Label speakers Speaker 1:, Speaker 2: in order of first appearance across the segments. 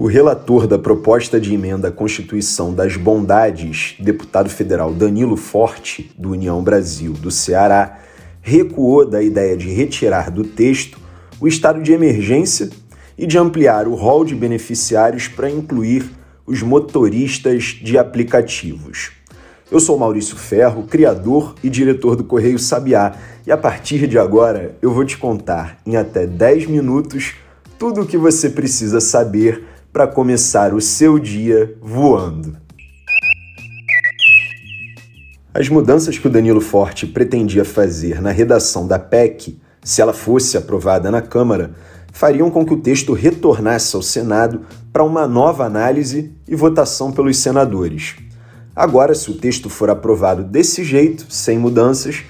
Speaker 1: O relator da proposta de emenda à Constituição das Bondades, deputado federal Danilo Forte, do União Brasil do Ceará, recuou da ideia de retirar do texto o estado de emergência e de ampliar o rol de beneficiários para incluir os motoristas de aplicativos. Eu sou Maurício Ferro, criador e diretor do Correio Sabiá, e a partir de agora eu vou te contar em até 10 minutos tudo o que você precisa saber para começar o seu dia voando. As mudanças que o Danilo Forte pretendia fazer na redação da PEC, se ela fosse aprovada na Câmara, fariam com que o texto retornasse ao Senado para uma nova análise e votação pelos senadores. Agora, se o texto for aprovado desse jeito, sem mudanças,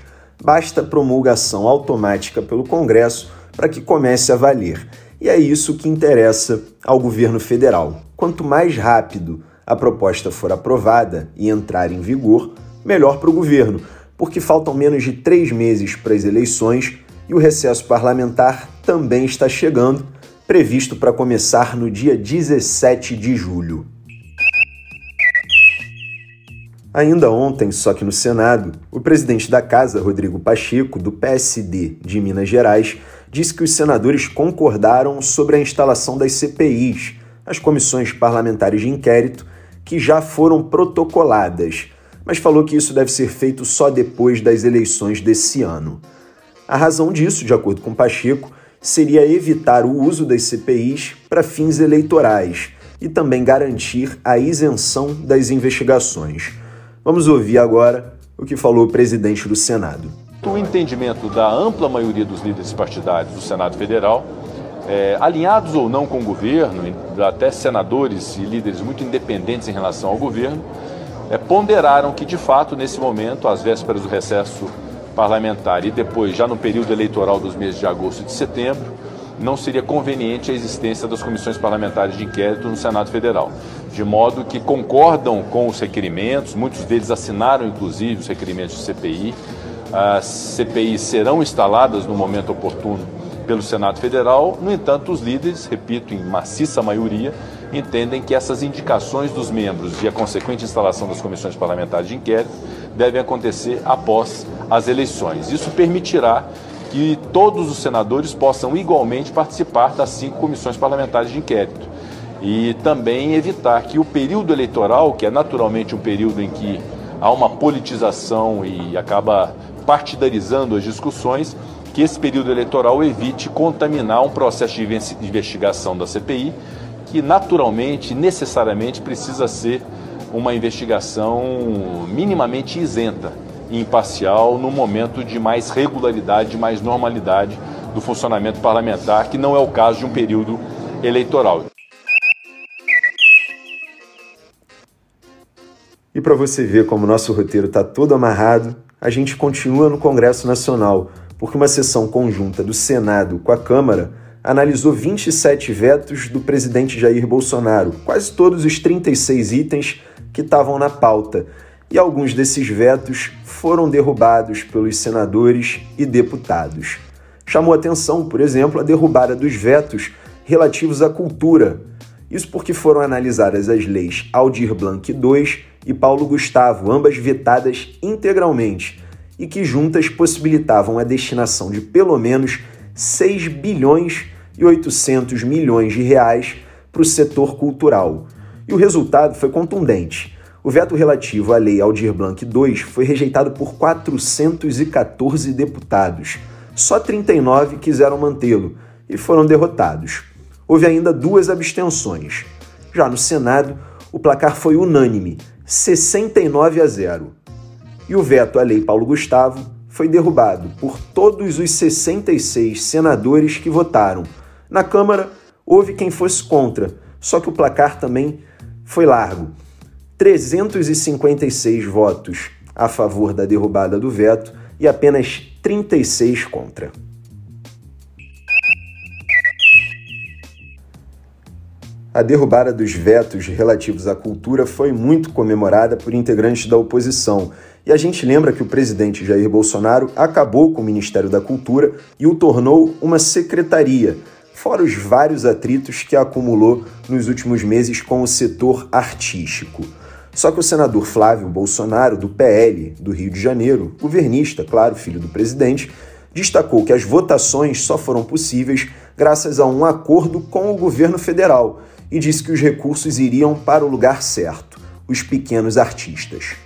Speaker 1: basta promulgação automática pelo Congresso para que comece a valer e é isso que interessa ao governo federal. Quanto mais rápido a proposta for aprovada e entrar em vigor, melhor para o governo, porque faltam menos de três meses para as eleições e o recesso parlamentar também está chegando, previsto para começar no dia 17 de julho. Ainda ontem, só que no Senado, o presidente da Casa, Rodrigo Pacheco, do PSD de Minas Gerais, disse que os senadores concordaram sobre a instalação das CPIs, as comissões parlamentares de inquérito, que já foram protocoladas, mas falou que isso deve ser feito só depois das eleições desse ano. A razão disso, de acordo com Pacheco, seria evitar o uso das CPIs para fins eleitorais e também garantir a isenção das investigações. Vamos ouvir agora o que falou o presidente do Senado.
Speaker 2: O entendimento da ampla maioria dos líderes partidários do Senado Federal, é, alinhados ou não com o governo, até senadores e líderes muito independentes em relação ao governo, é, ponderaram que, de fato, nesse momento, às vésperas do recesso parlamentar e depois, já no período eleitoral dos meses de agosto e de setembro, não seria conveniente a existência das comissões parlamentares de inquérito no Senado Federal. De modo que concordam com os requerimentos, muitos deles assinaram inclusive os requerimentos de CPI, as CPIs serão instaladas no momento oportuno pelo Senado Federal. No entanto, os líderes, repito, em maciça maioria, entendem que essas indicações dos membros e a consequente instalação das comissões parlamentares de inquérito devem acontecer após as eleições. Isso permitirá que todos os senadores possam igualmente participar das cinco comissões parlamentares de inquérito e também evitar que o período eleitoral, que é naturalmente um período em que há uma politização e acaba partidarizando as discussões, que esse período eleitoral evite contaminar um processo de investigação da CPI, que naturalmente, necessariamente precisa ser uma investigação minimamente isenta e imparcial no momento de mais regularidade, de mais normalidade do funcionamento parlamentar, que não é o caso de um período eleitoral.
Speaker 1: E para você ver como nosso roteiro está todo amarrado, a gente continua no Congresso Nacional, porque uma sessão conjunta do Senado com a Câmara analisou 27 vetos do presidente Jair Bolsonaro, quase todos os 36 itens que estavam na pauta. E alguns desses vetos foram derrubados pelos senadores e deputados. Chamou atenção, por exemplo, a derrubada dos vetos relativos à cultura. Isso porque foram analisadas as leis Aldir Blanc II e Paulo Gustavo, ambas vetadas integralmente, e que juntas possibilitavam a destinação de pelo menos 6 bilhões e 800 milhões de reais para o setor cultural. E o resultado foi contundente. O veto relativo à Lei Aldir Blanc II foi rejeitado por 414 deputados. Só 39 quiseram mantê-lo e foram derrotados. Houve ainda duas abstenções. Já no Senado, o placar foi unânime, 69 a 0. E o veto à Lei Paulo Gustavo foi derrubado por todos os 66 senadores que votaram. Na Câmara, houve quem fosse contra, só que o placar também foi largo. 356 votos a favor da derrubada do veto e apenas 36 contra. A derrubada dos vetos relativos à cultura foi muito comemorada por integrantes da oposição. E a gente lembra que o presidente Jair Bolsonaro acabou com o Ministério da Cultura e o tornou uma secretaria. fora os vários atritos que acumulou nos últimos meses com o setor artístico. Só que o senador Flávio Bolsonaro, do PL do Rio de Janeiro, governista, claro, filho do presidente, destacou que as votações só foram possíveis graças a um acordo com o governo federal e disse que os recursos iriam para o lugar certo os pequenos artistas.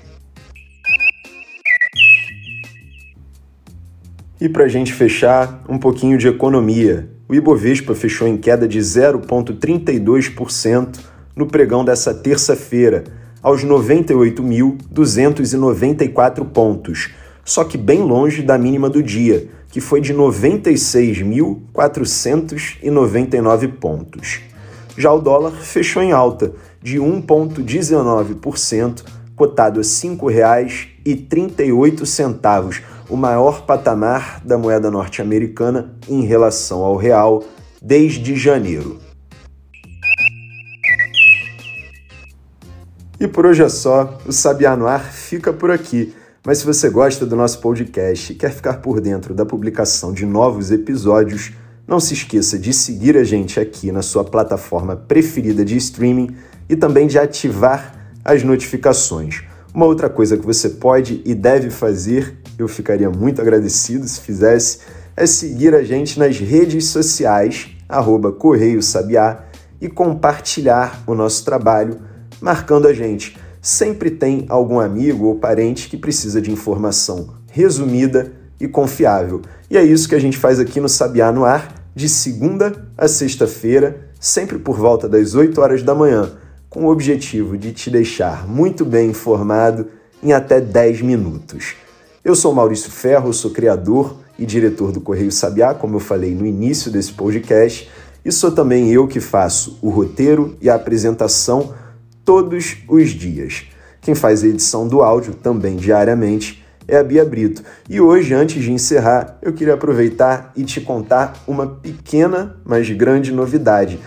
Speaker 1: E para a gente fechar, um pouquinho de economia. O Ibovespa fechou em queda de 0,32% no pregão dessa terça-feira, aos 98.294 pontos, só que bem longe da mínima do dia, que foi de 96.499 pontos. Já o dólar fechou em alta, de 1,19%, cotado a R$ 5,38 o maior patamar da moeda norte-americana em relação ao real desde janeiro. E por hoje é só, o Sabiá no Ar fica por aqui. Mas se você gosta do nosso podcast e quer ficar por dentro da publicação de novos episódios, não se esqueça de seguir a gente aqui na sua plataforma preferida de streaming e também de ativar as notificações. Uma outra coisa que você pode e deve fazer eu ficaria muito agradecido se fizesse, é seguir a gente nas redes sociais, arroba Correio Sabiá, e compartilhar o nosso trabalho, marcando a gente. Sempre tem algum amigo ou parente que precisa de informação resumida e confiável. E é isso que a gente faz aqui no Sabiá no Ar, de segunda a sexta-feira, sempre por volta das 8 horas da manhã, com o objetivo de te deixar muito bem informado em até 10 minutos. Eu sou Maurício Ferro, sou criador e diretor do Correio Sabiá, como eu falei no início desse podcast, e sou também eu que faço o roteiro e a apresentação todos os dias. Quem faz a edição do áudio também diariamente é a Bia Brito. E hoje, antes de encerrar, eu queria aproveitar e te contar uma pequena, mas grande novidade.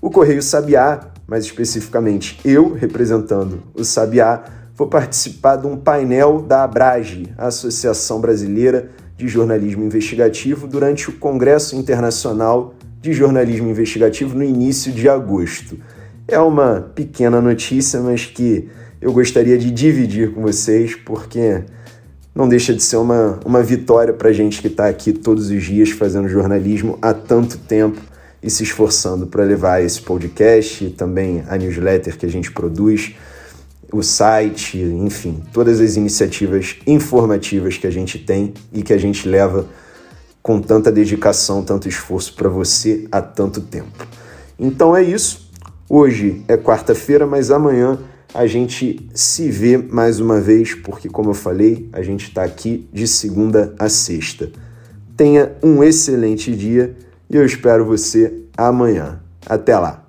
Speaker 1: O Correio Sabiá, mais especificamente eu representando o Sabiá, vou participar de um painel da Abrage, a Associação Brasileira de Jornalismo Investigativo, durante o Congresso Internacional de Jornalismo Investigativo no início de agosto. É uma pequena notícia, mas que eu gostaria de dividir com vocês, porque não deixa de ser uma, uma vitória para a gente que está aqui todos os dias fazendo jornalismo há tanto tempo e se esforçando para levar esse podcast também a newsletter que a gente produz o site, enfim, todas as iniciativas informativas que a gente tem e que a gente leva com tanta dedicação, tanto esforço para você há tanto tempo. Então é isso. Hoje é quarta-feira, mas amanhã a gente se vê mais uma vez, porque, como eu falei, a gente está aqui de segunda a sexta. Tenha um excelente dia e eu espero você amanhã. Até lá!